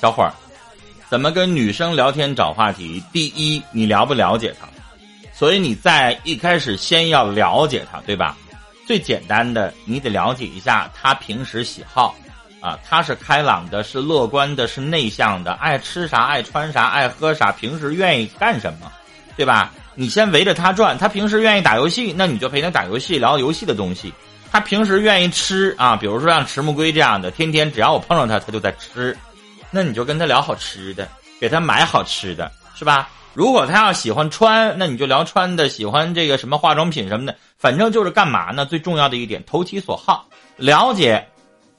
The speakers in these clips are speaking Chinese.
小伙儿，怎么跟女生聊天找话题？第一，你了不了解她？所以你在一开始先要了解她，对吧？最简单的，你得了解一下她平时喜好，啊，她是开朗的，是乐观的，是内向的，爱吃啥，爱穿啥，爱喝啥，平时愿意干什么，对吧？你先围着她转，她平时愿意打游戏，那你就陪她打游戏，聊游戏的东西。她平时愿意吃啊，比如说像迟木龟这样的，天天只要我碰上她，她就在吃。那你就跟他聊好吃的，给他买好吃的，是吧？如果他要喜欢穿，那你就聊穿的；喜欢这个什么化妆品什么的，反正就是干嘛呢？最重要的一点，投其所好。了解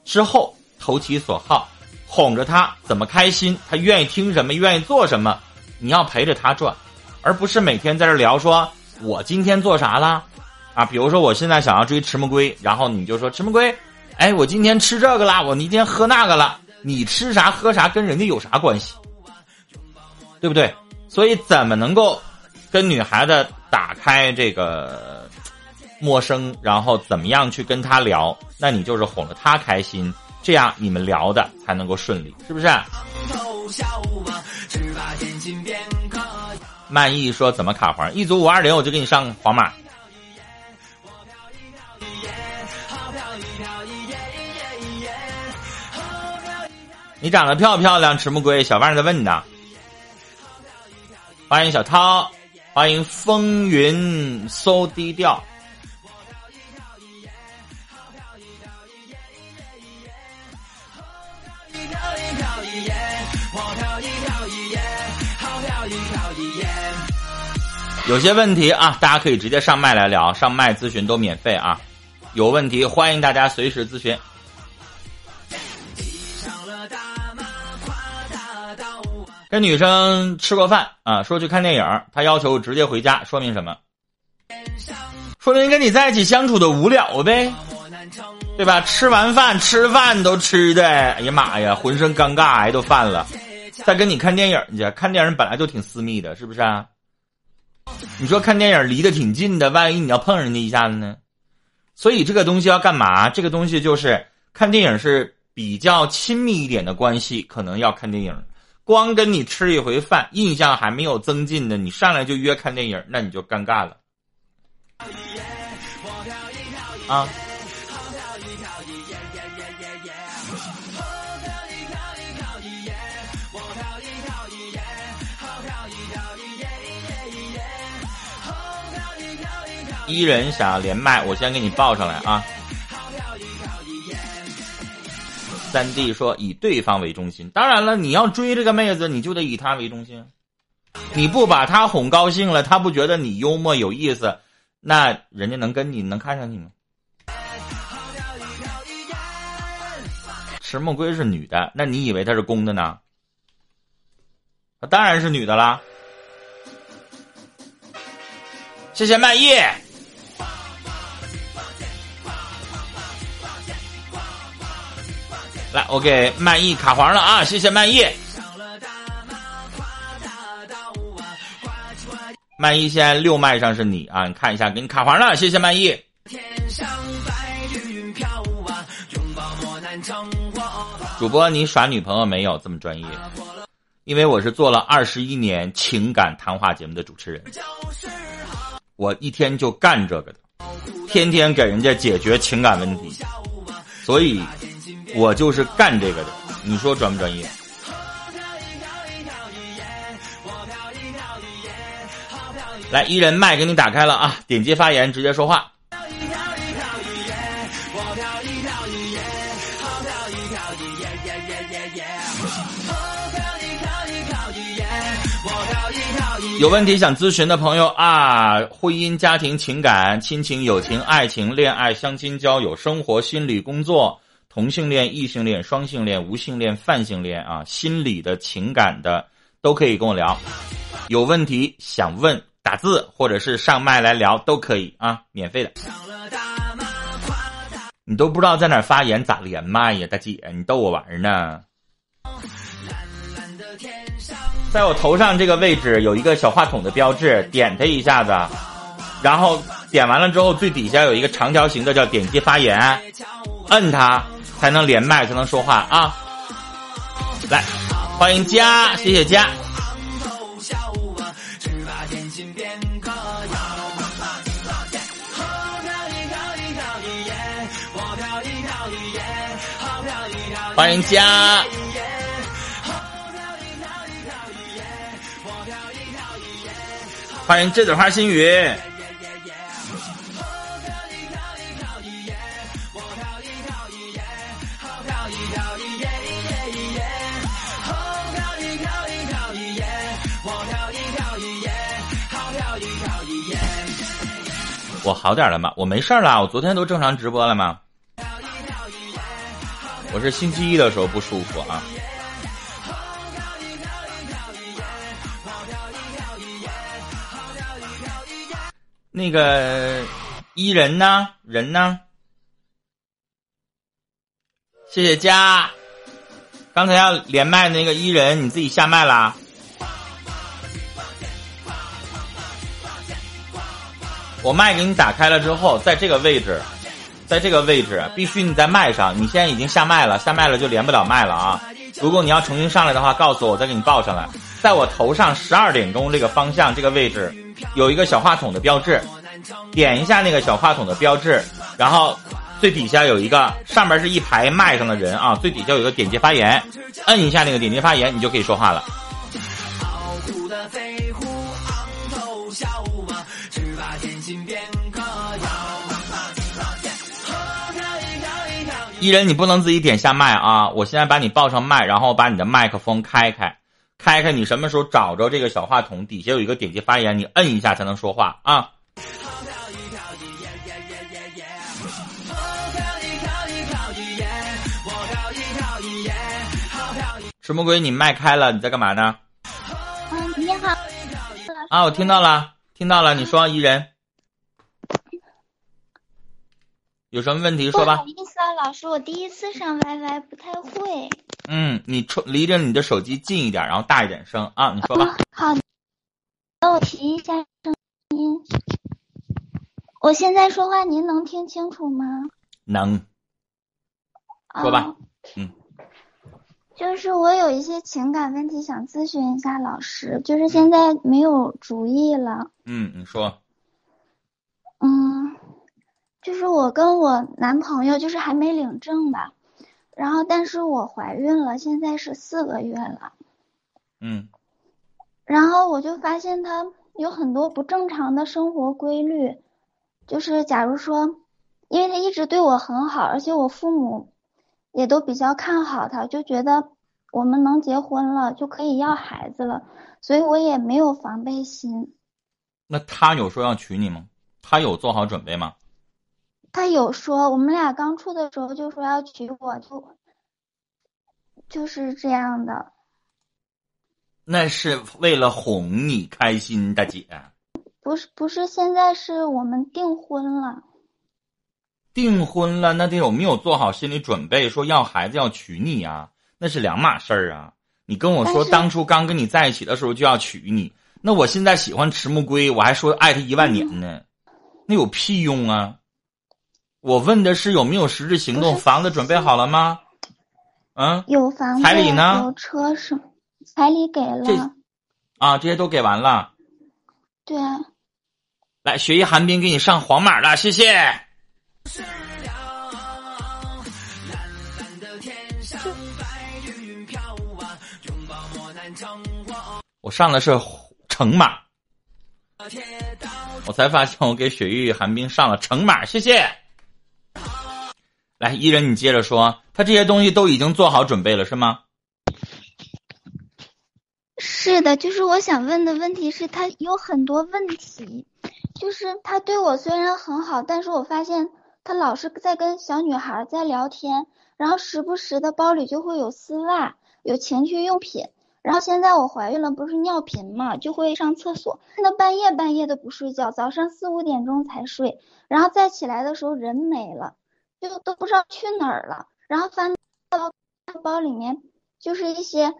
之后，投其所好，哄着他怎么开心，他愿意听什么，愿意做什么，你要陪着他转，而不是每天在这聊说我今天做啥了啊？比如说我现在想要追迟木龟，然后你就说迟木龟，哎，我今天吃这个啦，我今天喝那个了。你吃啥喝啥跟人家有啥关系，对不对？所以怎么能够跟女孩子打开这个陌生，然后怎么样去跟她聊？那你就是哄着她开心，这样你们聊的才能够顺利，是不是？曼艺说怎么卡黄？一组五二零我就给你上黄马。你长得漂不漂亮？迟木龟，小万在问呢。欢迎小涛，欢迎风云搜低调。有些问题啊，大家可以直接上麦来聊，上麦咨询都免费啊。有问题欢迎大家随时咨询。跟女生吃过饭啊，说去看电影，她要求直接回家，说明什么？说明跟你在一起相处的无聊呗，对吧？吃完饭吃饭都吃的，哎呀妈呀，浑身尴尬癌都犯了。再跟你看电影去，看电影本来就挺私密的，是不是啊？你说看电影离得挺近的，万一你要碰人家一下子呢？所以这个东西要干嘛？这个东西就是看电影是比较亲密一点的关系，可能要看电影。光跟你吃一回饭，印象还没有增进的，你上来就约看电影，那你就尴尬了。啊！一人想要连麦，我先给你报上来啊。三弟说：“以对方为中心，当然了，你要追这个妹子，你就得以她为中心。你不把她哄高兴了，她不觉得你幽默有意思，那人家能跟你能看上你吗？”迟木龟是女的，那你以为她是公的呢？当然是女的啦。谢谢曼艺。来，我给曼艺卡黄了啊！谢谢曼艺。曼艺现在六麦上是你啊，你看一下，给你卡黄了，谢谢曼艺。主播，你耍女朋友没有？这么专业？因为我是做了二十一年情感谈话节目的主持人，我一天就干这个的，天天给人家解决情感问题，所以。我就是干这个的，你说专不专业？来，一人麦给你打开了啊，点击发言，直接说话。有问题想咨询的朋友啊，婚姻、家庭、情感、亲情、友情、爱情、恋爱、相亲、交友、生活、心理、工作。同性恋、异性恋、双性恋、无性恋、泛性恋啊，心理的情感的都可以跟我聊。有问题想问，打字或者是上麦来聊都可以啊，免费的。你都不知道在哪发言咋连麦呀，大姐，你逗我玩呢？在我头上这个位置有一个小话筒的标志，点它一下子，然后点完了之后最底下有一个长条形的叫点击发言，摁它。才能连麦，才能说话啊！来，欢迎家，谢谢家。欢迎家。欢迎栀子花心语。我好点了吗？我没事儿了，我昨天都正常直播了吗？我是星期一的时候不舒服啊。那个伊人呢？人呢？谢谢家。刚才要连麦那个伊人，你自己下麦啦。我麦给你打开了之后，在这个位置，在这个位置，必须你在麦上。你现在已经下麦了，下麦了就连不了麦了啊！如果你要重新上来的话，告诉我，我再给你报上来。在我头上十二点钟这个方向这个位置。有一个小话筒的标志，点一下那个小话筒的标志，然后最底下有一个，上面是一排麦上的人啊，最底下有个点击发言，摁一下那个点击发言，你就可以说话了。艺人，你不能自己点下麦啊！我现在把你报上麦，然后把你的麦克风开开。开开，你什么时候找着这个小话筒？底下有一个点击发言，你摁一下才能说话啊！什么鬼？你麦开了？你在干嘛呢？嗯，你好。啊，我听到了，听到了。你说，一人，有什么问题说吧。不好意思啊，老师，我第一次上 YY，不太会。嗯，你冲离着你的手机近一点，然后大一点声啊！你说吧。好，那我提一下声音。我现在说话您能听清楚吗？能。说吧。嗯。就是我有一些情感问题想咨询一下老师，就是现在没有主意了。嗯，你说。嗯，就是我跟我男朋友，就是还没领证吧。然后，但是我怀孕了，现在是四个月了。嗯。然后我就发现他有很多不正常的生活规律，就是假如说，因为他一直对我很好，而且我父母也都比较看好他，就觉得我们能结婚了就可以要孩子了，所以我也没有防备心。那他有说要娶你吗？他有做好准备吗？他有说，我们俩刚处的时候就说要娶我，就就是这样的。那是为了哄你开心，大姐。不是不是，现在是我们订婚了。订婚了，那得有没有做好心理准备？说要孩子要娶你啊，那是两码事儿啊。你跟我说当初刚跟你在一起的时候就要娶你，那我现在喜欢迟暮归，我还说爱他一万年呢，那有屁用啊？我问的是有没有实质行动，房子准备好了吗？嗯，有房子，彩礼呢？有车是，彩礼给了。啊，这些都给完了。对。啊来，雪域寒冰给你上黄马了，谢谢。我上的是橙马，我才发现我给雪域寒冰上了橙马，谢谢。来，伊人，你接着说，他这些东西都已经做好准备了，是吗？是的，就是我想问的问题是，他有很多问题，就是他对我虽然很好，但是我发现他老是在跟小女孩在聊天，然后时不时的包里就会有丝袜，有情趣用品，然后现在我怀孕了，不是尿频嘛，就会上厕所，那半夜半夜的不睡觉，早上四五点钟才睡，然后再起来的时候人没了。就都不知道去哪儿了，然后翻到包里面就是一些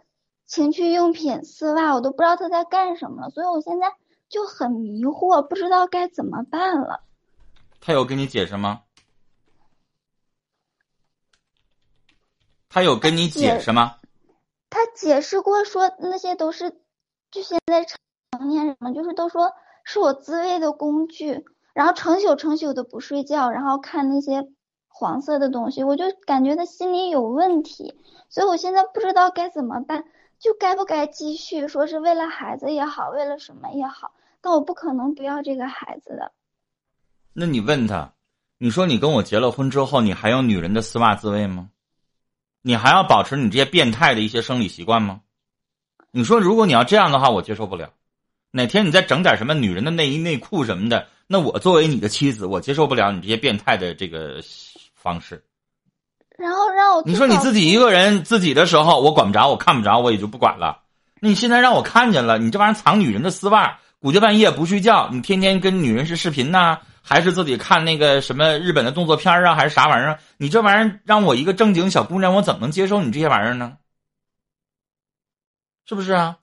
情趣用品、丝袜，我都不知道他在干什么了，所以我现在就很迷惑，不知道该怎么办了。他有跟你解释吗？他有跟你解释吗？他解释过说那些都是，就现在成年人嘛，就是都说是我自慰的工具，然后成宿成宿的不睡觉，然后看那些黄色的东西，我就感觉他心里有问题，所以我现在不知道该怎么办，就该不该继续说是为了孩子也好，为了什么也好，但我不可能不要这个孩子的。那你问他，你说你跟我结了婚之后，你还有女人的丝袜自慰吗？你还要保持你这些变态的一些生理习惯吗？你说如果你要这样的话，我接受不了。哪天你再整点什么女人的内衣内裤什么的，那我作为你的妻子，我接受不了你这些变态的这个方式。然后让我你说你自己一个人自己的时候，我管不着，我看不着，我也就不管了。你现在让我看见了，你这玩意儿藏女人的丝袜，鼓捣半夜不睡觉，你天天跟女人是视频呐？还是自己看那个什么日本的动作片啊，还是啥玩意儿？你这玩意儿让我一个正经小姑娘，我怎么能接受你这些玩意儿呢？是不是啊？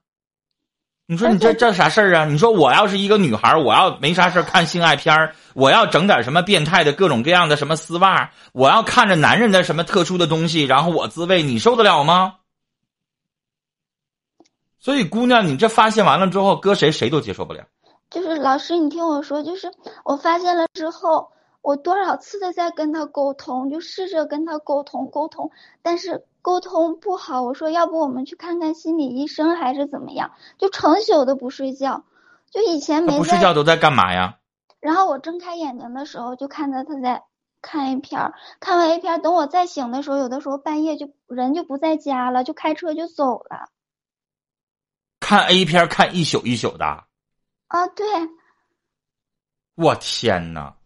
你说你这这啥事儿啊？你说我要是一个女孩，我要没啥事看性爱片我要整点什么变态的各种各样的什么丝袜，我要看着男人的什么特殊的东西，然后我自慰，你受得了吗？所以姑娘，你这发现完了之后，搁谁谁都接受不了。就是老师，你听我说，就是我发现了之后，我多少次的在跟他沟通，就试着跟他沟通沟通，但是沟通不好。我说要不我们去看看心理医生还是怎么样？就成宿的不睡觉，就以前没不睡觉都在干嘛呀？然后我睁开眼睛的时候，就看到他在看 A 片儿看完 A 片等我再醒的时候，有的时候半夜就人就不在家了，就开车就走了。看 A 片看一宿一宿的。啊，对，我天哪！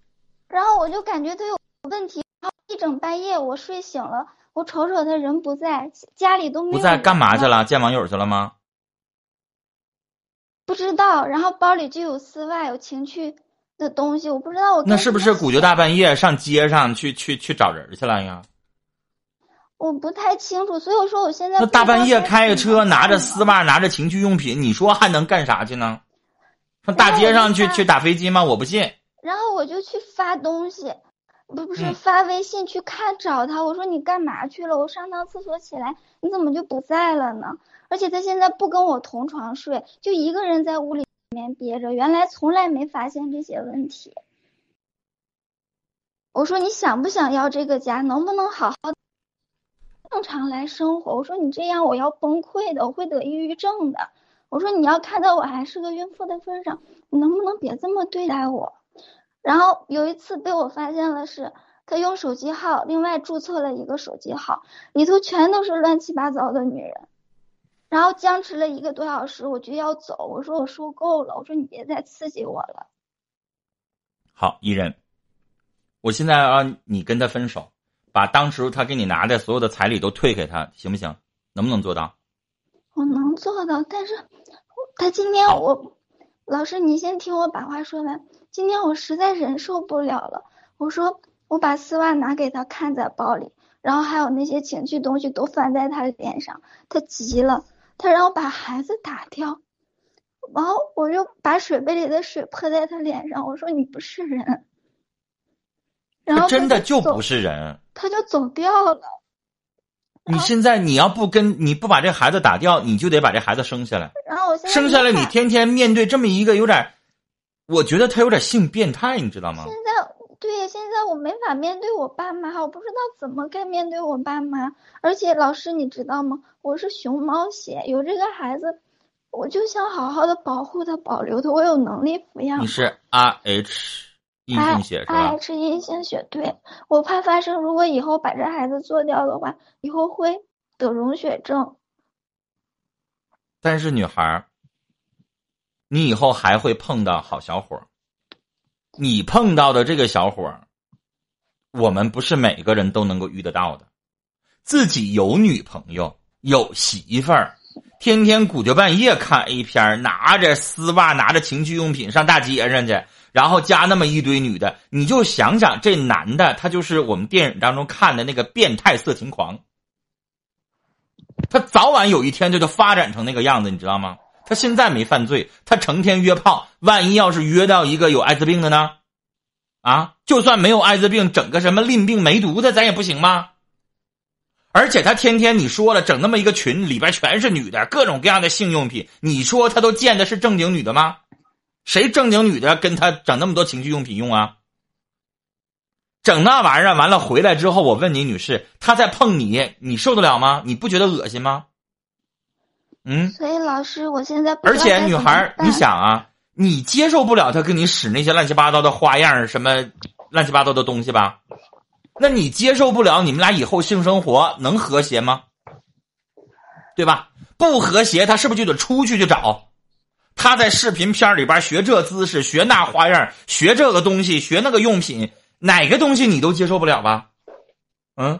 然后我就感觉他有问题，然后一整半夜我睡醒了，我瞅瞅他人不在家里都没有。不在干嘛去了？见网友去了吗？不知道。然后包里就有丝袜，有情趣的东西，我不知道我。那是不是鼓捣大半夜上街上去去去找人去了呀？我不太清楚，所以我说我现在。那大半夜开着车，拿着丝袜，拿着情趣用品，你说还能干啥去呢？上大街上去去打飞机吗？我不信。然后我就去发东西，不不是发微信去看找他。我说你干嘛去了？我上趟厕所起来，你怎么就不在了呢？而且他现在不跟我同床睡，就一个人在屋里面憋着。原来从来没发现这些问题。我说你想不想要这个家？能不能好好正常来生活？我说你这样我要崩溃的，我会得抑郁症的。我说你要看到我还是个孕妇的份上，你能不能别这么对待我？然后有一次被我发现了，是他用手机号另外注册了一个手机号，里头全都是乱七八糟的女人。然后僵持了一个多小时，我就要走。我说我受够了，我说你别再刺激我了。好，伊人，我现在让你跟他分手，把当时他给你拿的所有的彩礼都退给他，行不行？能不能做到？我能做到，但是他今天我老师，你先听我把话说完。今天我实在忍受不了了，我说我把丝袜拿给他看在包里，然后还有那些情趣东西都翻在他脸上，他急了，他让我把孩子打掉，然后我就把水杯里的水泼在他脸上，我说你不是人，然后真的就不是人，他就走掉了。你现在你要不跟你不把这孩子打掉，你就得把这孩子生下来。然后我生下来，你天天面对这么一个有点，我觉得他有点性变态，你知道吗？现在对，现在我没法面对我爸妈，我不知道怎么该面对我爸妈。而且老师，你知道吗？我是熊猫血，有这个孩子，我就想好好的保护他，保留他，我有能力抚养。你是 R H。阴性血是吧？是阴性血，对我怕发生，如果以后把这孩子做掉的话，以后会得溶血症。但是女孩你以后还会碰到好小伙你碰到的这个小伙我们不是每个人都能够遇得到的。自己有女朋友，有媳妇儿，天天鼓着半夜看 A 片，拿着丝袜，拿着情趣用品上大街上去。然后加那么一堆女的，你就想想这男的，他就是我们电影当中看的那个变态色情狂。他早晚有一天就就发展成那个样子，你知道吗？他现在没犯罪，他成天约炮，万一要是约到一个有艾滋病的呢？啊，就算没有艾滋病，整个什么淋病梅毒的，咱也不行吗？而且他天天你说了整那么一个群，里边全是女的，各种各样的性用品。你说他都见的是正经女的吗？谁正经女的跟他整那么多情趣用品用啊？整那玩意儿完了回来之后，我问你女士，他在碰你，你受得了吗？你不觉得恶心吗？嗯。所以老师，我现在而且女孩，你想啊，你接受不了他跟你使那些乱七八糟的花样，什么乱七八糟的东西吧？那你接受不了，你们俩以后性生活能和谐吗？对吧？不和谐，他是不是就得出去去找？他在视频片里边学这姿势，学那花样，学这个东西，学那个用品，哪个东西你都接受不了吧？嗯，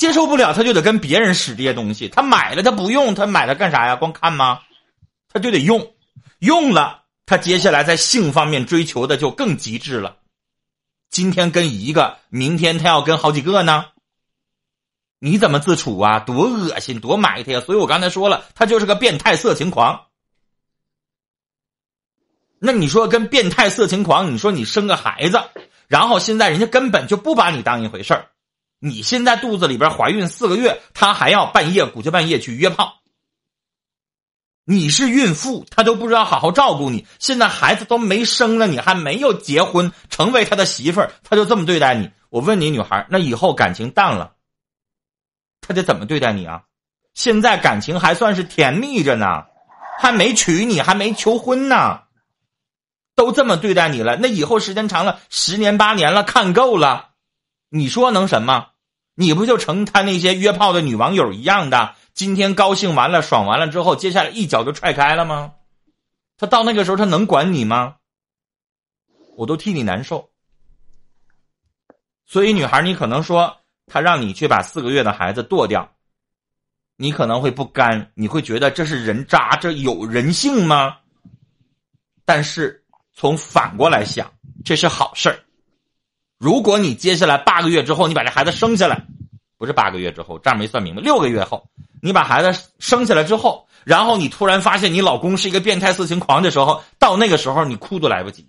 接受不了，他就得跟别人使这些东西。他买了，他不用，他买了干啥呀？光看吗？他就得用，用了，他接下来在性方面追求的就更极致了。今天跟一个，明天他要跟好几个呢，你怎么自处啊？多恶心，多埋汰呀！所以我刚才说了，他就是个变态色情狂。那你说跟变态色情狂，你说你生个孩子，然后现在人家根本就不把你当一回事儿，你现在肚子里边怀孕四个月，他还要半夜鼓秋半夜去约炮。你是孕妇，他都不知道好好照顾你。现在孩子都没生呢，你还没有结婚，成为他的媳妇儿，他就这么对待你。我问你，女孩，那以后感情淡了，他得怎么对待你啊？现在感情还算是甜蜜着呢，还没娶你，还没求婚呢，都这么对待你了，那以后时间长了，十年八年了，看够了，你说能什么？你不就成他那些约炮的女网友一样的？今天高兴完了，爽完了之后，接下来一脚就踹开了吗？他到那个时候，他能管你吗？我都替你难受。所以，女孩，你可能说他让你去把四个月的孩子剁掉，你可能会不甘，你会觉得这是人渣，这有人性吗？但是从反过来想，这是好事儿。如果你接下来八个月之后，你把这孩子生下来，不是八个月之后，账没算明白，六个月后。你把孩子生下来之后，然后你突然发现你老公是一个变态色情狂的时候，到那个时候你哭都来不及。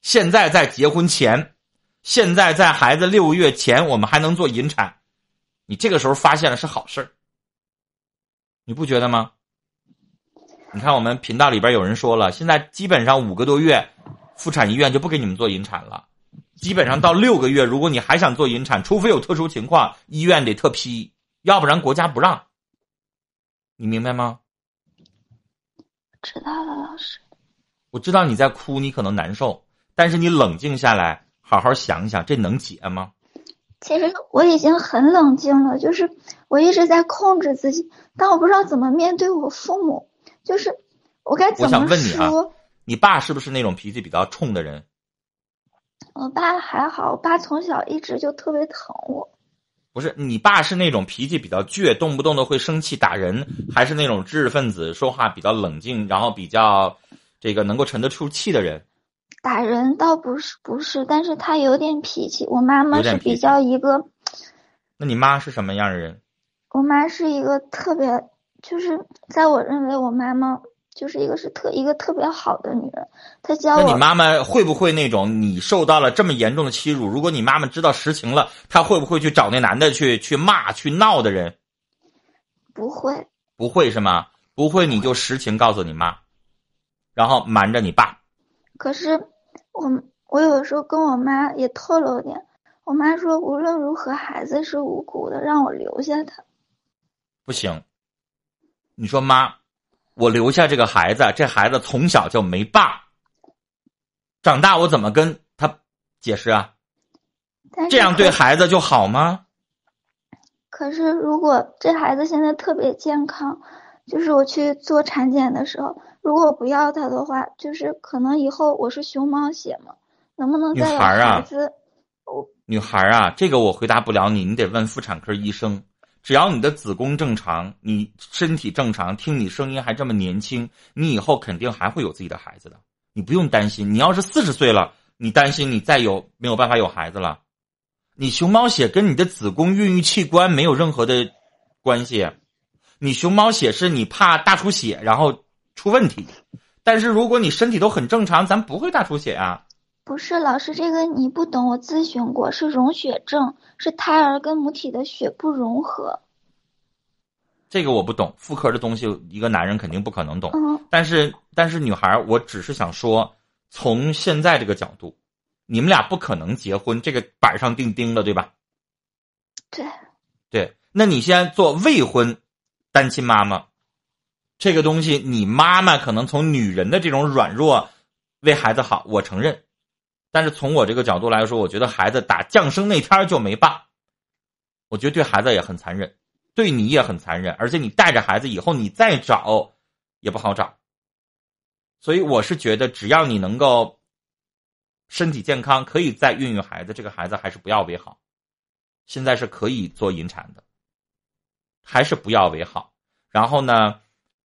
现在在结婚前，现在在孩子六个月前，我们还能做引产，你这个时候发现了是好事你不觉得吗？你看我们频道里边有人说了，现在基本上五个多月，妇产医院就不给你们做引产了，基本上到六个月，如果你还想做引产，除非有特殊情况，医院得特批。要不然国家不让，你明白吗？知道了，老师。我知道你在哭，你可能难受，但是你冷静下来，好好想想，这能解吗？其实我已经很冷静了，就是我一直在控制自己，但我不知道怎么面对我父母，就是我该怎么说？我想问你啊，你爸是不是那种脾气比较冲的人？我爸还好，我爸从小一直就特别疼我。不是你爸是那种脾气比较倔，动不动的会生气打人，还是那种知识分子，说话比较冷静，然后比较这个能够沉得住气的人？打人倒不是不是，但是他有点脾气。我妈妈是比较一个。那你妈是什么样的人？我妈是一个特别，就是在我认为我妈妈。就是一个是特一个特别好的女人，她教我。那你妈妈会不会那种你受到了这么严重的欺辱？如果你妈妈知道实情了，她会不会去找那男的去去骂去闹的人？不会，不会是吗？不会，你就实情告诉你妈，然后瞒着你爸。可是我我有时候跟我妈也透露点，我妈说无论如何孩子是无辜的，让我留下他。不行，你说妈。我留下这个孩子，这孩子从小就没爸，长大我怎么跟他解释啊？这样对孩子就好吗？可是如果这孩子现在特别健康，就是我去做产检的时候，如果我不要他的话，就是可能以后我是熊猫血嘛，能不能再有孩子？女孩啊，这个我回答不了你，你得问妇产科医生。只要你的子宫正常，你身体正常，听你声音还这么年轻，你以后肯定还会有自己的孩子的，你不用担心。你要是四十岁了，你担心你再有没有办法有孩子了？你熊猫血跟你的子宫孕育器官没有任何的关系，你熊猫血是你怕大出血然后出问题，但是如果你身体都很正常，咱不会大出血啊。不是老师，这个你不懂，我咨询过，是溶血症，是胎儿跟母体的血不融合。这个我不懂，妇科的东西，一个男人肯定不可能懂。嗯但是，但是女孩，我只是想说，从现在这个角度，你们俩不可能结婚，这个板上钉钉了，对吧？对，对，那你现在做未婚单亲妈妈，这个东西，你妈妈可能从女人的这种软弱为孩子好，我承认。但是从我这个角度来说，我觉得孩子打降生那天就没爸，我觉得对孩子也很残忍，对你也很残忍，而且你带着孩子以后你再找也不好找。所以我是觉得，只要你能够身体健康，可以再孕育孩子，这个孩子还是不要为好。现在是可以做引产的，还是不要为好。然后呢，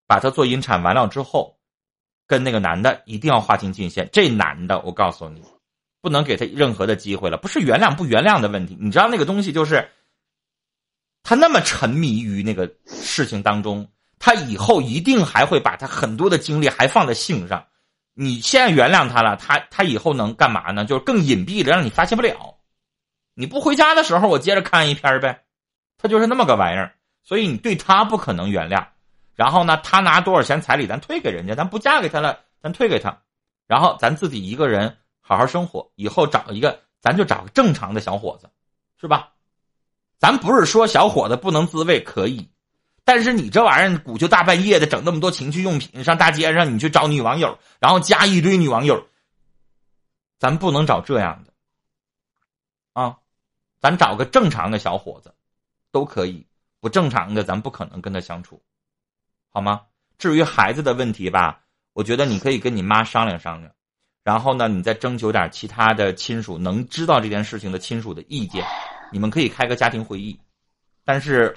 把他做引产完了之后，跟那个男的一定要划清界限。这男的，我告诉你，不能给他任何的机会了。不是原谅不原谅的问题，你知道那个东西就是，他那么沉迷于那个事情当中，他以后一定还会把他很多的精力还放在性上。你现在原谅他了，他他以后能干嘛呢？就是更隐蔽的，让你发现不了。你不回家的时候，我接着看一篇呗。他就是那么个玩意儿，所以你对他不可能原谅。然后呢，他拿多少钱彩礼，咱退给人家，咱不嫁给他了，咱退给他。然后咱自己一个人好好生活，以后找一个，咱就找个正常的小伙子，是吧？咱不是说小伙子不能自慰，可以，但是你这玩意儿鼓秋大半夜的整那么多情趣用品，上大街上你去找女网友，然后加一堆女网友，咱不能找这样的啊，咱找个正常的小伙子都可以，不正常的咱不可能跟他相处，好吗？至于孩子的问题吧，我觉得你可以跟你妈商量商量，然后呢，你再征求点其他的亲属能知道这件事情的亲属的意见，你们可以开个家庭会议。但是，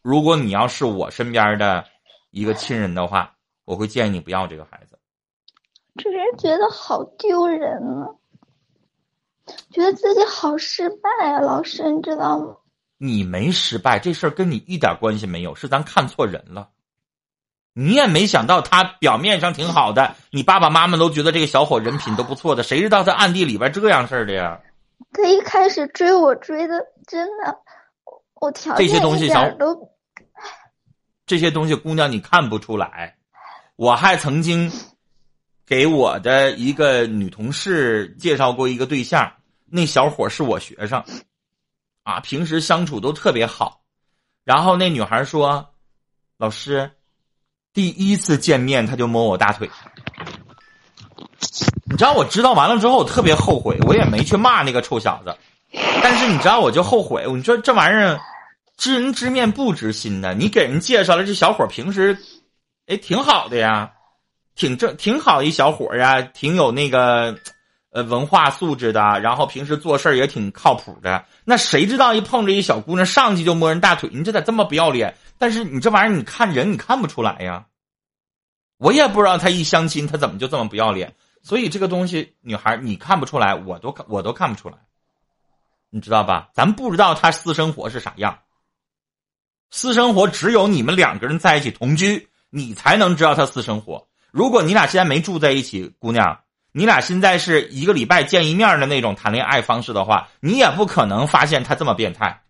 如果你要是我身边的一个亲人的话，我会建议你不要这个孩子。只是觉得好丢人啊，觉得自己好失败啊，老师，你知道吗？你没失败，这事儿跟你一点关系没有，是咱看错人了。你也没想到他表面上挺好的，你爸爸妈妈都觉得这个小伙人品都不错的，谁知道他暗地里边这样事儿的呀？他一开始追我追的真的，我我条这件一些东西小都这些东西姑娘你看不出来。我还曾经给我的一个女同事介绍过一个对象，那小伙是我学生，啊，平时相处都特别好。然后那女孩说：“老师，第一次见面他就摸我大腿。”你知道我知道完了之后，我特别后悔，我也没去骂那个臭小子。但是你知道，我就后悔，你说这玩意儿知人知面不知心的。你给人介绍了这小伙平时，哎，挺好的呀，挺正挺好一小伙呀，挺有那个呃文化素质的，然后平时做事也挺靠谱的。那谁知道一碰着一小姑娘上去就摸人大腿，你这咋这么不要脸？但是你这玩意儿，你看人你看不出来呀。我也不知道他一相亲他怎么就这么不要脸。所以这个东西，女孩你看不出来，我都看我都看不出来，你知道吧？咱不知道他私生活是啥样。私生活只有你们两个人在一起同居，你才能知道他私生活。如果你俩现在没住在一起，姑娘，你俩现在是一个礼拜见一面的那种谈恋爱方式的话，你也不可能发现他这么变态，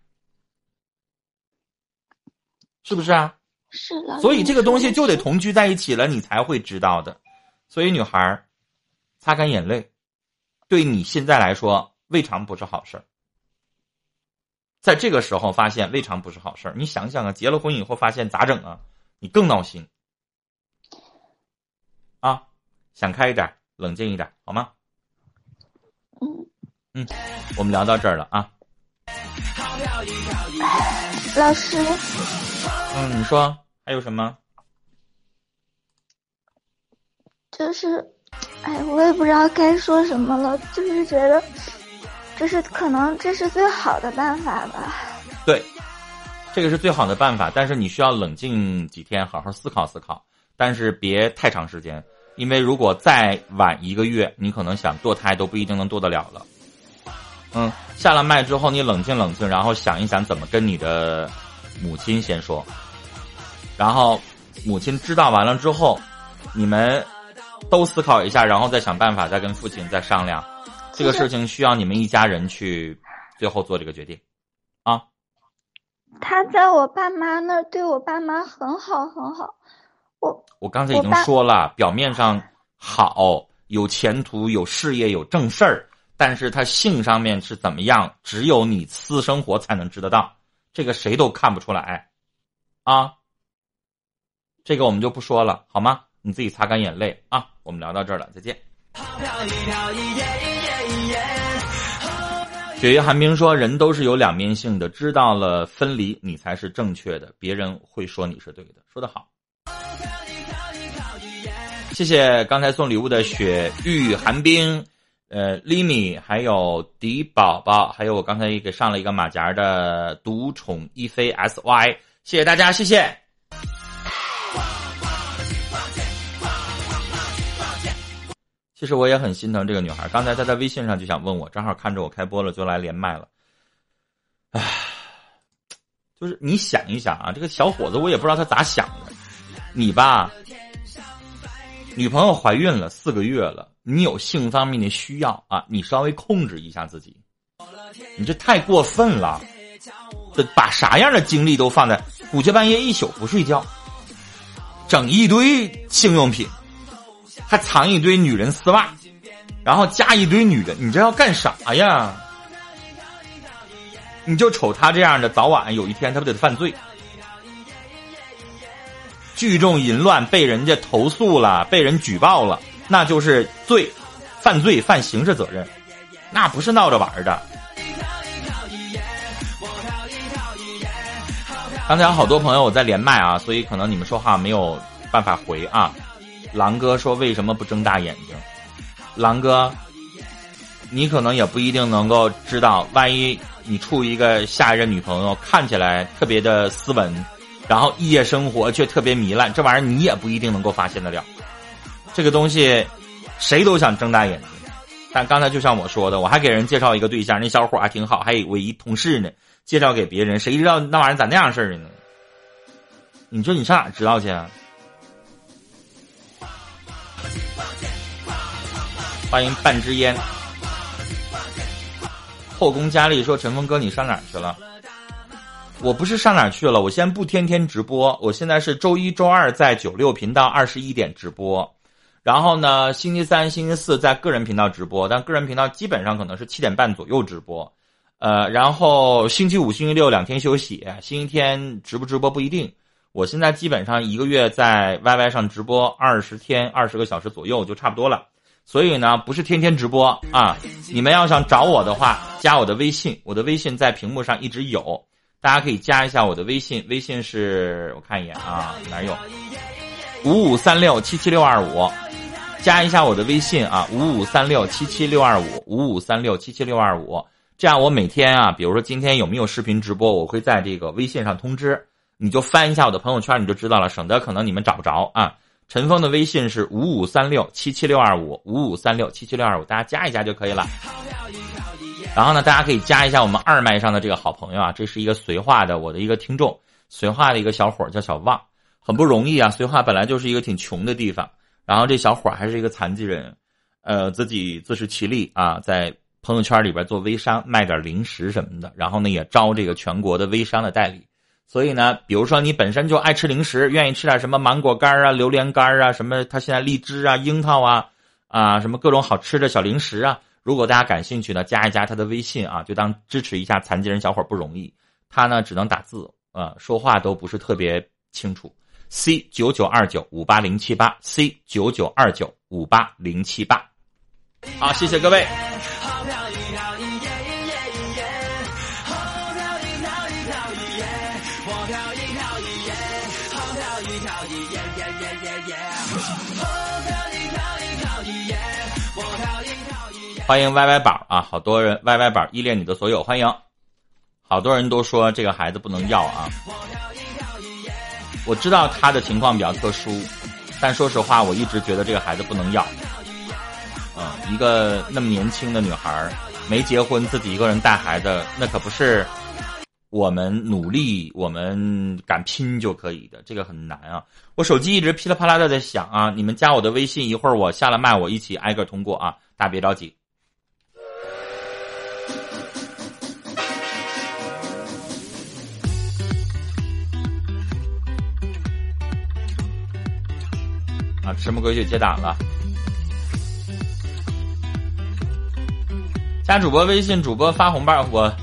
是不是啊？是的。所以这个东西就得同。同居在一起了，你才会知道的。所以女孩儿，擦干眼泪，对你现在来说未尝不是好事儿。在这个时候发现未尝不是好事儿。你想想啊，结了婚以后发现咋整啊？你更闹心啊！想开一点，冷静一点，好吗？嗯，嗯，我们聊到这儿了啊。老师，嗯，你说还有什么？就是，哎，我也不知道该说什么了，就是觉得，这是可能这是最好的办法吧。对，这个是最好的办法，但是你需要冷静几天，好好思考思考，但是别太长时间，因为如果再晚一个月，你可能想堕胎都不一定能堕得了了。嗯，下了麦之后，你冷静冷静，然后想一想怎么跟你的母亲先说，然后母亲知道完了之后，你们都思考一下，然后再想办法，再跟父亲再商量，这个事情需要你们一家人去最后做这个决定，啊。他在我爸妈那儿对我爸妈很好很好，我我刚才已经说了，表面上好，有前途，有事业，有正事儿，但是他性上面是怎么样，只有你私生活才能知得到，这个谁都看不出来，啊。这个我们就不说了，好吗？你自己擦干眼泪啊！我们聊到这儿了，再见。雪夜寒冰说：“人都是有两面性的，知道了分离，你才是正确的，别人会说你是对的。”说得好。谢谢刚才送礼物的雪玉寒冰，呃，Limi，还有迪宝宝，还有我刚才也给上了一个马甲的独宠一飞 sy，谢谢大家，谢谢。其实我也很心疼这个女孩。刚才她在微信上就想问我，正好看着我开播了，就来连麦了。唉，就是你想一想啊，这个小伙子我也不知道他咋想的。你吧，女朋友怀孕了四个月了，你有性方面的需要啊，你稍微控制一下自己。你这太过分了，这把啥样的精力都放在午觉半夜一宿不睡觉，整一堆性用品。还藏一堆女人丝袜，然后加一堆女人，你这要干啥呀？你就瞅他这样的，早晚有一天他不得犯罪？聚众淫乱被人家投诉了，被人举报了，那就是罪，犯罪犯刑事责任，那不是闹着玩的。刚才好多朋友我在连麦啊，所以可能你们说话没有办法回啊。狼哥说：“为什么不睁大眼睛？”狼哥，你可能也不一定能够知道，万一你处一个下一任女朋友，看起来特别的斯文，然后夜生活却特别糜烂，这玩意儿你也不一定能够发现得了。这个东西，谁都想睁大眼睛。但刚才就像我说的，我还给人介绍一个对象，那小伙还挺好，还有我一同事呢，介绍给别人，谁知道那玩意儿咋那样事儿呢？你说你上哪知道去？啊？欢迎半支烟。后宫佳丽说：“陈峰哥，你上哪儿去了？”我不是上哪去了，我现在不天天直播，我现在是周一、周二在九六频道二十一点直播，然后呢，星期三、星期四在个人频道直播，但个人频道基本上可能是七点半左右直播，呃，然后星期五、星期六两天休息，星期天直不直播不一定。我现在基本上一个月在 YY 上直播二十天，二十个小时左右就差不多了。所以呢，不是天天直播啊！你们要想找我的话，加我的微信，我的微信在屏幕上一直有，大家可以加一下我的微信，微信是我看一眼啊，哪有？五五三六七七六二五，加一下我的微信啊，五五三六七七六二五，五五三六七七六二五，这样我每天啊，比如说今天有没有视频直播，我会在这个微信上通知，你就翻一下我的朋友圈，你就知道了，省得可能你们找不着啊。陈峰的微信是五五三六七七六二五五五三六七七六二五，大家加一加就可以了。然后呢，大家可以加一下我们二麦上的这个好朋友啊，这是一个绥化的我的一个听众，绥化的一个小伙叫小旺，很不容易啊。绥化本来就是一个挺穷的地方，然后这小伙还是一个残疾人，呃，自己自食其力啊，在朋友圈里边做微商，卖点零食什么的，然后呢也招这个全国的微商的代理。所以呢，比如说你本身就爱吃零食，愿意吃点什么芒果干啊、榴莲干啊，什么他现在荔枝啊、樱桃啊，啊什么各种好吃的小零食啊。如果大家感兴趣呢，加一加他的微信啊，就当支持一下残疾人小伙不容易。他呢只能打字啊，说话都不是特别清楚。C 九九二九五八零七八，C 九九二九五八零七八。好，谢谢各位。欢迎 YY 宝啊，好多人 YY 宝依恋你的所有，欢迎。好多人都说这个孩子不能要啊。我知道他的情况比较特殊，但说实话，我一直觉得这个孩子不能要。嗯，一个那么年轻的女孩，没结婚，自己一个人带孩子，那可不是我们努力、我们敢拼就可以的，这个很难啊。我手机一直噼里啪啦的在响啊，你们加我的微信，一会儿我下了麦，我一起挨个通过啊，大家别着急。啊，迟暮归去接档了。加主播微信，主播发红包，我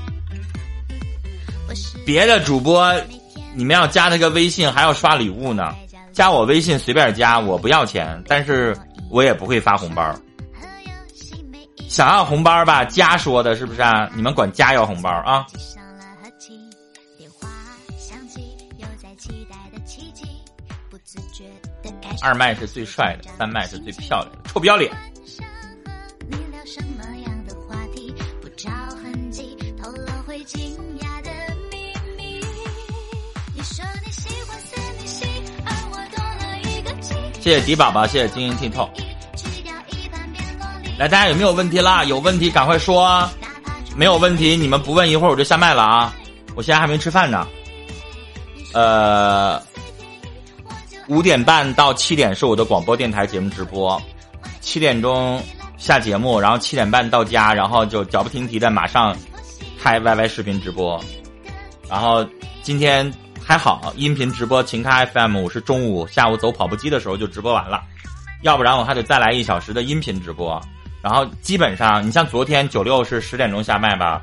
别的主播，你们要加他个微信还要刷礼物呢。加我微信随便加，我不要钱，但是我也不会发红包。想要红包吧，加说的是不是啊？你们管加要红包啊？二麦是最帅的，三麦是最漂亮的，臭不要脸。谢谢迪宝宝，谢谢晶莹剔透。来，大家有没有问题啦？有问题赶快说，没有问题你们不问，一会儿我就下麦了啊！我现在还没吃饭呢。呃，五点半到七点是我的广播电台节目直播，七点钟下节目，然后七点半到家，然后就脚不停蹄的马上开 YY 视频直播，然后今天。还好，音频直播秦咖 FM 我是中午下午走跑步机的时候就直播完了，要不然我还得再来一小时的音频直播。然后基本上，你像昨天九六是十点钟下麦吧，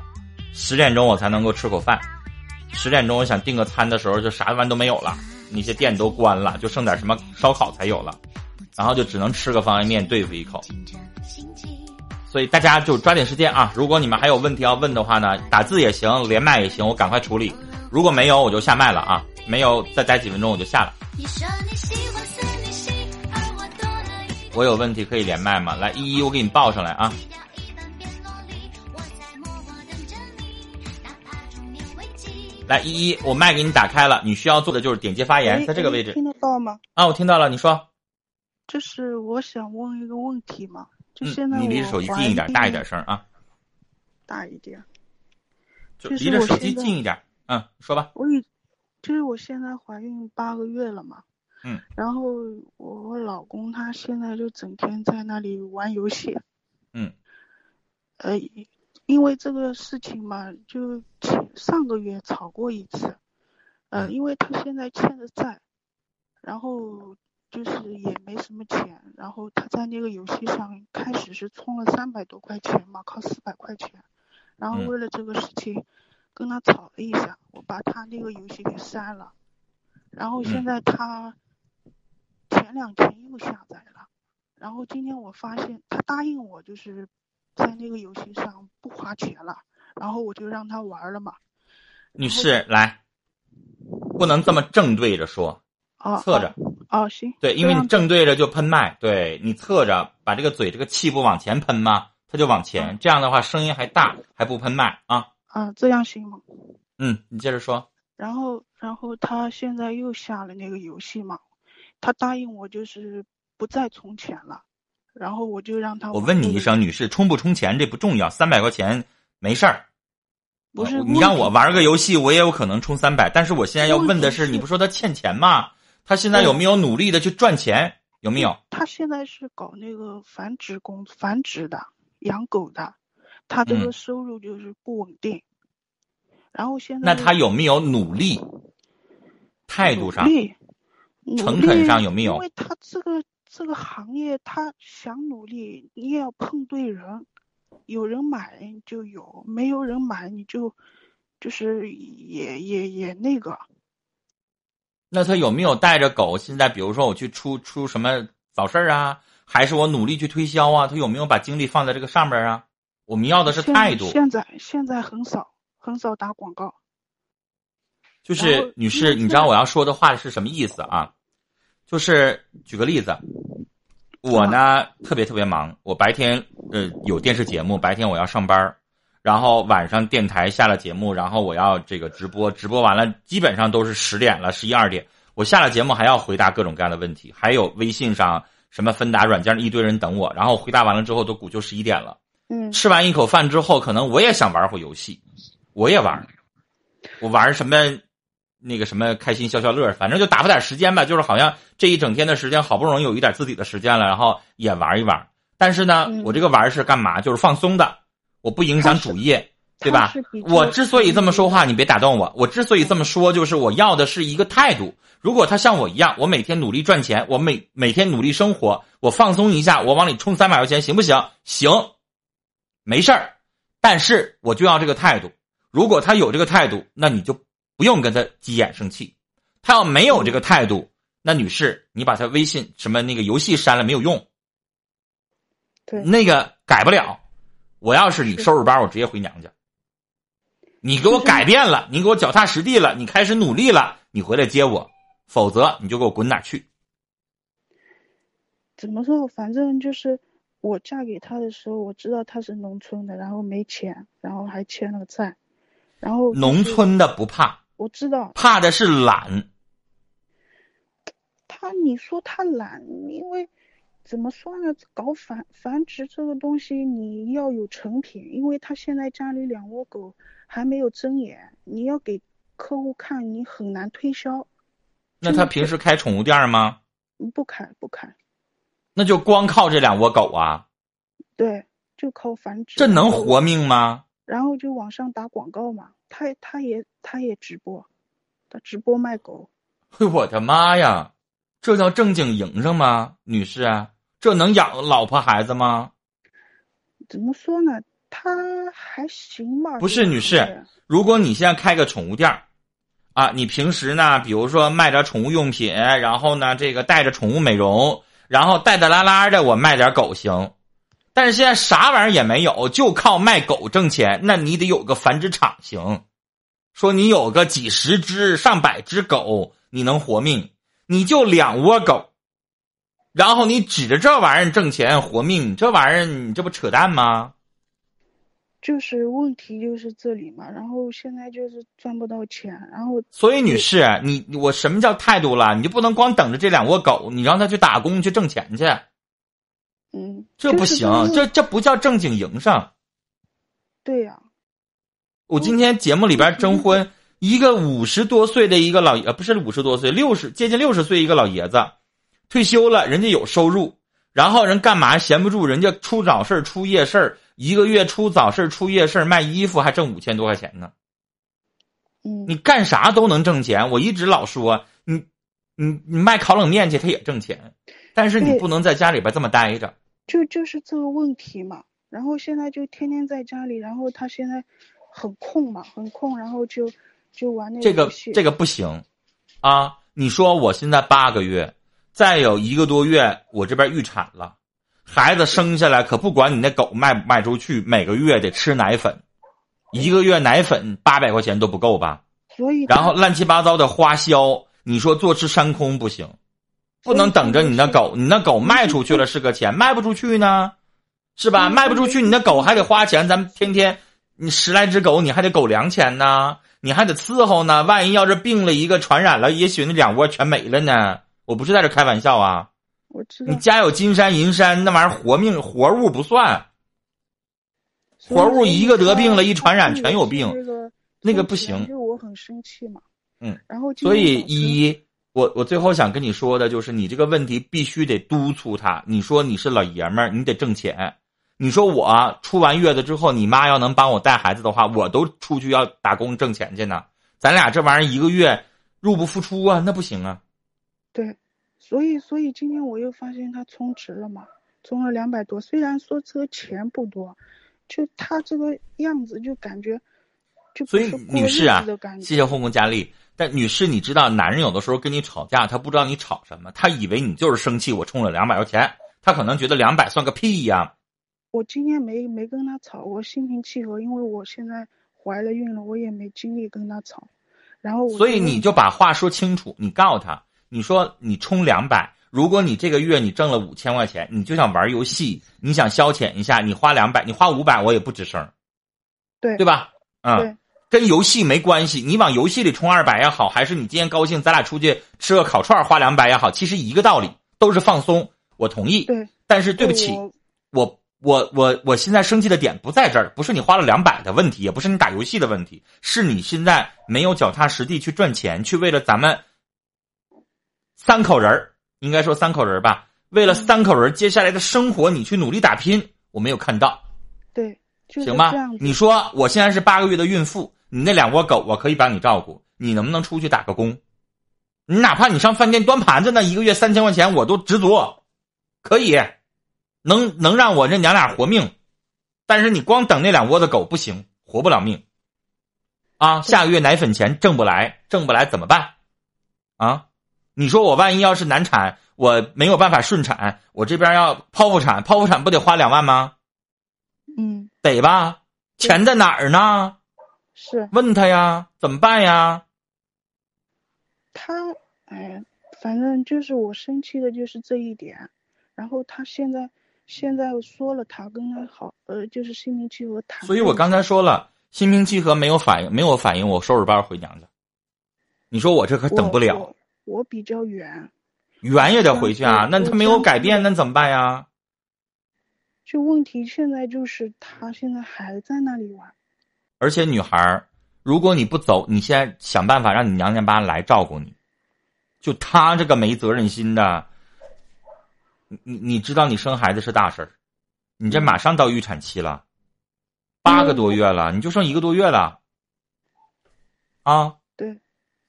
十点钟我才能够吃口饭，十点钟我想订个餐的时候就啥玩意都没有了，那些店都关了，就剩点什么烧烤才有了，然后就只能吃个方便面对付一口。所以大家就抓紧时间啊！如果你们还有问题要问的话呢，打字也行，连麦也行，我赶快处理。如果没有，我就下麦了啊！没有，再待几分钟我就下了。我有问题可以连麦吗？来，依依，我给你报上来啊！来，依依，我麦给你打开了，你需要做的就是点击发言，在这个位置。听得到吗？啊，我听到了，你说。就是我想问一个问题嘛，就现在你离手机近一点，大一点声啊。大一点。就离着手机近一点。嗯，说吧。我已，就是我现在怀孕八个月了嘛。嗯。然后我老公他现在就整天在那里玩游戏。嗯。呃，因为这个事情嘛，就上个月吵过一次。呃，因为他现在欠着债，然后就是也没什么钱，然后他在那个游戏上开始是充了三百多块钱嘛，靠四百块钱，然后为了这个事情。跟他吵了一下，我把他那个游戏给删了，然后现在他前两天又下载了，然后今天我发现他答应我就是在那个游戏上不花钱了，然后我就让他玩了嘛。女士，来，不能这么正对着说，侧着。哦，行。对，因为你正对着就喷麦，对你侧着把这个嘴这个气不往前喷嘛，它就往前，这样的话声音还大，还不喷麦啊。啊，这样行吗？嗯，你接着说。然后，然后他现在又下了那个游戏嘛，他答应我就是不再充钱了，然后我就让他。我问你一声，女士，充不充钱这不重要，三百块钱没事儿。不是，你让我玩个游戏，我也有可能充三百，但是我现在要问的是，你不说他欠钱吗？他现在有没有努力的去赚钱？有没有？他现在是搞那个繁殖工，繁殖的，养狗的。他这个收入就是不稳定，然后现在那他有没有努力？态度上、诚恳上有没有？因为他这个这个行业，他想努力，你也要碰对人，有人买就有，没有人买你就就是也也也那个。那他有没有带着狗？现在比如说我去出出什么早市儿啊，还是我努力去推销啊？他有没有把精力放在这个上边啊？我们要的是态度。现在现在很少很少打广告。就是女士，你知道我要说的话是什么意思啊？就是举个例子，我呢特别特别忙，我白天呃有电视节目，白天我要上班然后晚上电台下了节目，然后我要这个直播，直播完了基本上都是十点了，十一二点。我下了节目还要回答各种各样的问题，还有微信上什么芬达软件一堆人等我，然后回答完了之后都鼓就十一点了。嗯，吃完一口饭之后，可能我也想玩会游戏，我也玩，我玩什么那个什么开心消消乐，反正就打发点时间吧。就是好像这一整天的时间，好不容易有一点自己的时间了，然后也玩一玩。但是呢，我这个玩是干嘛？就是放松的，我不影响主业。对吧我之所以这么说话，你别打断我。我之所以这么说，就是我要的是一个态度。如果他像我一样，我每天努力赚钱，我每每天努力生活，我放松一下，我往里充三百块钱，行不行？行，没事儿。但是我就要这个态度。如果他有这个态度，那你就不用跟他急眼生气。他要没有这个态度，那女士，你把他微信什么那个游戏删了没有用，对，那个改不了。我要是你收拾包，我直接回娘家。你给我改变了，你给我脚踏实地了，你开始努力了，你回来接我，否则你就给我滚哪儿去。怎么说？反正就是我嫁给他的时候，我知道他是农村的，然后没钱，然后还欠了个债，然后、农，村的不怕，我知道怕的是懒。他，你说他懒，因为怎么说呢？搞繁繁殖这个东西，你要有成品，因为他现在家里两窝狗还没有睁眼，你要给客户看，你很难推销。那他平时开宠物店吗？不开不开，那就光靠这两窝狗啊？对，就靠繁殖。这能活命吗？然后就网上打广告嘛，他他也他也直播，他直播卖狗。嘿，我的妈呀！这叫正经营生吗，女士？啊这能养老婆孩子吗？怎么说呢？他还行吧。不是女士，如果你现在开个宠物店儿啊，你平时呢，比如说卖点宠物用品，然后呢，这个带着宠物美容，然后带带拉拉的，我卖点狗行。但是现在啥玩意儿也没有，就靠卖狗挣钱，那你得有个繁殖场行。说你有个几十只、上百只狗，你能活命？你就两窝狗，然后你指着这玩意儿挣钱活命，这玩意儿你这不扯淡吗？就是问题就是这里嘛，然后现在就是赚不到钱，然后所以，女士，你我什么叫态度了？你就不能光等着这两窝狗，你让他去打工去挣钱去，嗯，这不行，这这不叫正经营生。对呀、我今天节目里边征婚一个五十多岁的一个老爷，呃不是五十多岁，六十接近六十岁一个老爷子，退休了，人家有收入，然后人干嘛闲不住，人家出早市出夜市一个月出早市出夜市卖衣服还挣五千多块钱呢。嗯，你干啥都能挣钱。我一直老说你，你你卖烤冷面去，他也挣钱，但是你不能在家里边这么待着。就就是这个问题嘛。然后现在就天天在家里，然后他现在很空嘛，很空，然后就就玩那个这个这个不行，啊！你说我现在八个月，再有一个多月我这边预产了，孩子生下来可不管你那狗卖不卖出去，每个月得吃奶粉，一个月奶粉八百块钱都不够吧？所以然后乱七八糟的花销，你说坐吃山空不行，不能等着你那狗，你那狗卖出去了是个钱，卖不出去呢，是吧？嗯卖不出去，你那狗还得花钱，咱们天天你十来只狗，你还得狗粮钱呢，你还得伺候呢。万一要是病了一个传染了，也许那两窝全没了呢。我不是在这开玩笑啊，我知道你家有金山银山，那玩意儿活命活物不算，活物一个得病了一传染全有病那个不行就我很生气嘛。嗯，然后所以一，我我最后想跟你说的就是，你这个问题必须得督促他。你说你是老爷们儿，你得挣钱。你说我出完月子之后，你妈要能帮我带孩子的话，我都出去要打工挣钱去呢。咱俩这玩意儿一个月入不敷出啊，那不行啊。对，所以所以今天我又发现他充值了嘛，充了两百多。虽然说这个钱不多，就他这个样子就感觉所以女士啊。谢谢后宫佳丽。但女士，你知道，男人有的时候跟你吵架，他不知道你吵什么，他以为你就是生气，我充了两百块钱，他可能觉得两百算个屁呀、我今天没没跟他吵，我心平气和，因为我现在怀了孕了，我也没精力跟他吵。然后我所以你就把话说清楚，你告诉他，你说你充两百，如果你这个月你挣了五千块钱，你就想玩游戏，你想消遣一下，你花两百，你花五百，我也不吱声，对对吧？嗯，对跟游戏没关系，你往游戏里充二百也好，还是你今天高兴，咱俩出去吃个烤串花两百也好，其实一个道理，都是放松，我同意。对，但是对不起，我我我我我现在生气的点不在这儿，不是你花了两百的问题，也不是你打游戏的问题，是你现在没有脚踏实地去赚钱，去为了咱们三口人儿，应该说三口人儿吧，为了三口人儿接下来的生活，你去努力打拼，我没有看到。对行吧？你说我现在是八个月的孕妇，你那两窝狗我可以帮你照顾，你能不能出去打个工？你哪怕你上饭店端盘子，那一个月三千块钱我都知足，可以，能能让我这娘俩活命。但是你光等那两窝的狗不行，活不了命。啊，下个月奶粉钱挣不来，挣不来怎么办？啊，你说我万一要是难产，我没有办法顺产，我这边要剖腹产，剖腹产不得花两万吗？嗯，得吧？钱在哪儿呢？是问他呀，怎么办呀？他，哎，反正就是我生气的就是这一点，然后他现在现在说了，他跟他好，呃，就是心平气和谈。所以我刚才说了，心平气和没有反应，没有反应，我收拾包回娘家。你说我这可等不了。我比较远，远也得回去啊。那他没有改变，那怎么办呀？就问题现在就是他现在还在那里玩，而且女孩儿，如果你不走，你现在想办法让你娘家妈来照顾你，就他这个没责任心的，你你你知道你生孩子是大事儿，你这马上到预产期了，八个多月了，你就剩一个多月了，啊，对，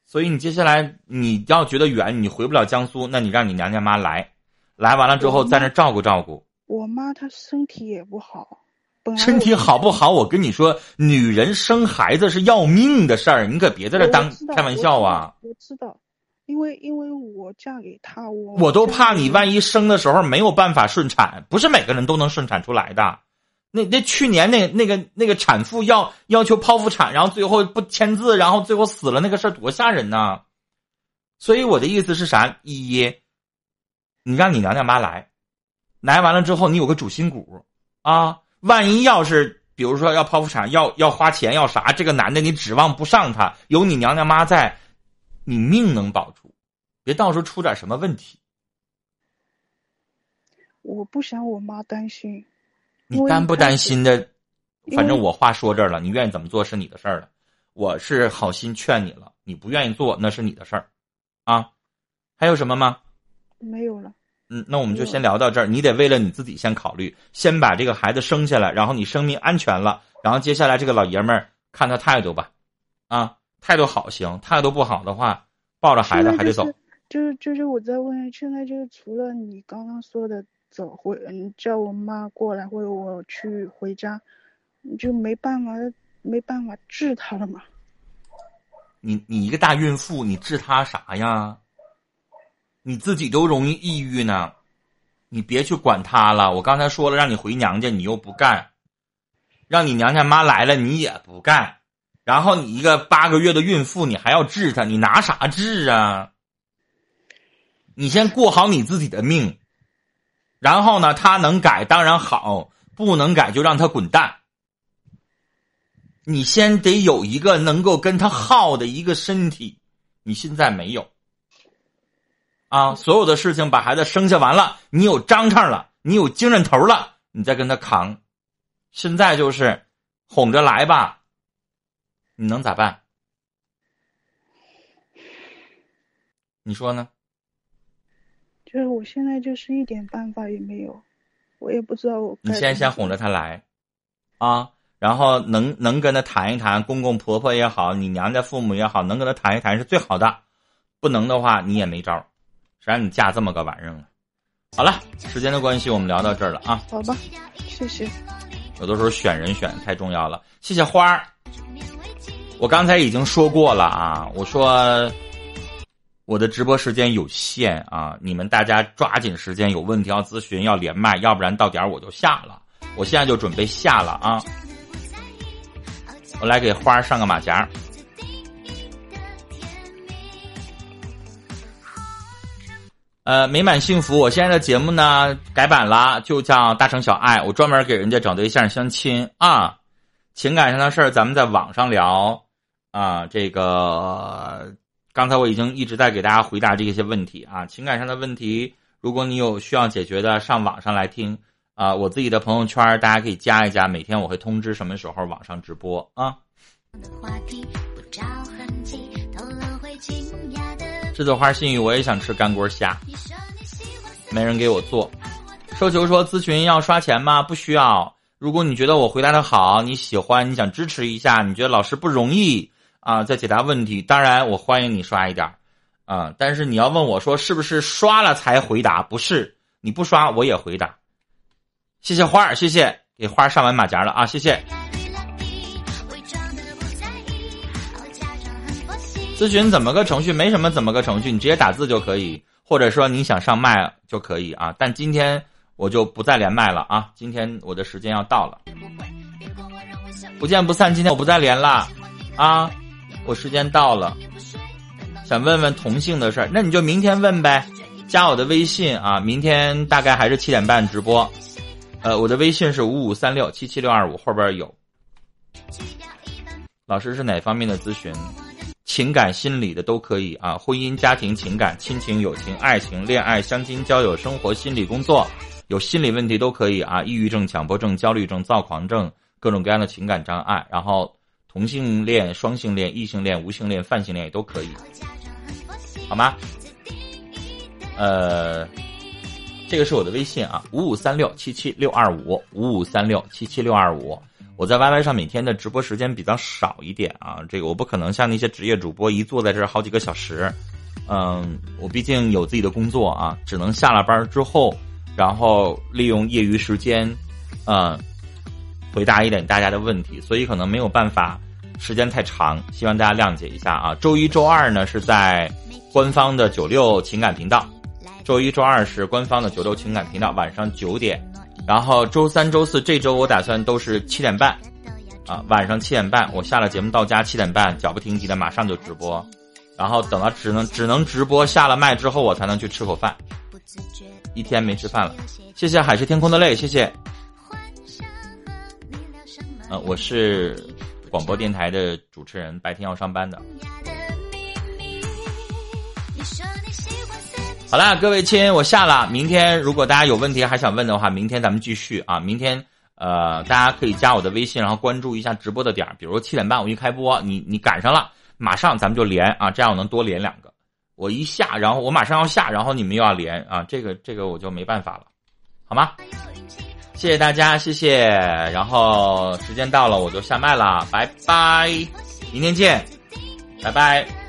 所以你接下来你要觉得远，你回不了江苏，那你让你娘家妈来，来完了之后在那照顾照顾。我妈她身体也不好，身体好不好？我跟你说，女人生孩子是要命的事儿，你可别在这当开玩笑啊！我知道，因为因为我嫁给他，我我都怕你万一生的时候没有办法顺产，不是每个人都能顺产出来的。那那去年那那个那个产妇要要求剖腹产，然后最后不签字，然后最后死了，那个事儿多吓人呐！所以我的意思是啥？一，你让你娘娘妈来。来完了之后，你有个主心骨，啊，万一要是比如说要剖腹产，要要花钱要啥，这个男的你指望不上他，有你娘娘妈在，你命能保住，别到时候出点什么问题。我不想我妈担心，你担不担心的，反正我话说这儿了，你愿意怎么做是你的事儿了，我是好心劝你了，你不愿意做那是你的事儿，啊，还有什么吗？没有了。嗯，那我们就先聊到这儿。你得为了你自己先考虑，先把这个孩子生下来，然后你生命安全了，然后接下来这个老爷们儿看他态度吧，啊，态度好行，态度不好的话，抱着孩子还得走。就是就是我在问，现在就是除了你刚刚说的走回，你叫我妈过来或者我去回家，你就没办法没办法治他了嘛？你你一个大孕妇，你治他啥呀？你自己都容易抑郁呢，你别去管他了。我刚才说了，让你回娘家，你又不干；让你娘家妈来了，你也不干。然后你一个八个月的孕妇，你还要治他，你拿啥治啊？你先过好你自己的命，然后呢，他能改当然好，不能改就让他滚蛋。你先得有一个能够跟他耗的一个身体，你现在没有。啊，所有的事情把孩子生下完了，你有章程了，你有精神头了，你再跟他扛。现在就是哄着来吧，你能咋办？你说呢？就是我现在就是一点办法也没有，我也不知道我。你先先哄着他来，啊，然后能能跟他谈一谈，公公婆婆也好，你娘家父母也好，能跟他谈一谈是最好的。不能的话，你也没招。谁让你嫁这么个玩意儿了？好了，时间的关系，我们聊到这儿了啊。好吧，谢谢。有的时候选人选太重要了。谢谢花儿。我刚才已经说过了啊，我说我的直播时间有限啊，你们大家抓紧时间，有问题要咨询要连麦，要不然到点儿我就下了。我现在就准备下了啊。我来给花儿上个马甲。呃，美满幸福。我现在的节目呢改版了，就叫大城小爱。我专门给人家找对象相亲啊，情感上的事儿咱们在网上聊啊。这个刚才我已经一直在给大家回答这些问题啊，情感上的问题，如果你有需要解决的，上网上来听啊。我自己的朋友圈大家可以加一加，每天我会通知什么时候网上直播啊。栀子花心语，我也想吃干锅虾，没人给我做。收球说咨询要刷钱吗？不需要。如果你觉得我回答的好，你喜欢，你想支持一下，你觉得老师不容易啊，在解答问题，当然我欢迎你刷一点啊。但是你要问我说是不是刷了才回答？不是，你不刷我也回答。谢谢花儿，谢谢给花儿上完马甲了啊，谢谢。咨询怎么个程序？没什么怎么个程序，你直接打字就可以，或者说你想上麦就可以啊。但今天我就不再连麦了啊，今天我的时间要到了，不见不散。今天我不再连了啊，我时间到了。想问问同性的事儿，那你就明天问呗，加我的微信啊。明天大概还是七点半直播，呃，我的微信是五五三六七七六二五，后边有。老师是哪方面的咨询？情感心理的都可以啊，婚姻家庭情感、亲情友情、爱情恋爱、相亲交友、生活心理工作，有心理问题都可以啊，抑郁症、强迫症、焦虑症、躁狂症，各种各样的情感障碍，然后同性恋、双性恋、异性恋、无性恋、泛性恋也都可以，好吗？呃，这个是我的微信啊，五五三六七七六二五，五五三六七七六二五。我在 YY 上每天的直播时间比较少一点啊，这个我不可能像那些职业主播一坐在这儿好几个小时，嗯，我毕竟有自己的工作啊，只能下了班之后，然后利用业余时间，嗯，回答一点大家的问题，所以可能没有办法时间太长，希望大家谅解一下啊。周一、周二呢是在官方的九六情感频道，周一、周二是官方的九六情感频道，晚上九点。然后周三、周四这周我打算都是七点半，啊，晚上七点半我下了节目到家七点半，脚不停蹄的马上就直播，然后等到只能只能直播下了麦之后我才能去吃口饭，一天没吃饭了。谢谢海是天空的泪，谢谢。呃，我是广播电台的主持人，白天要上班的。好了，各位亲，我下了。明天如果大家有问题还想问的话，明天咱们继续啊。明天呃，大家可以加我的微信，然后关注一下直播的点儿。比如七点半我一开播，你你赶上了，马上咱们就连啊，这样我能多连两个。我一下，然后我马上要下，然后你们又要连啊，这个这个我就没办法了，好吗？谢谢大家，谢谢。然后时间到了，我就下麦了，拜拜，明天见，拜拜。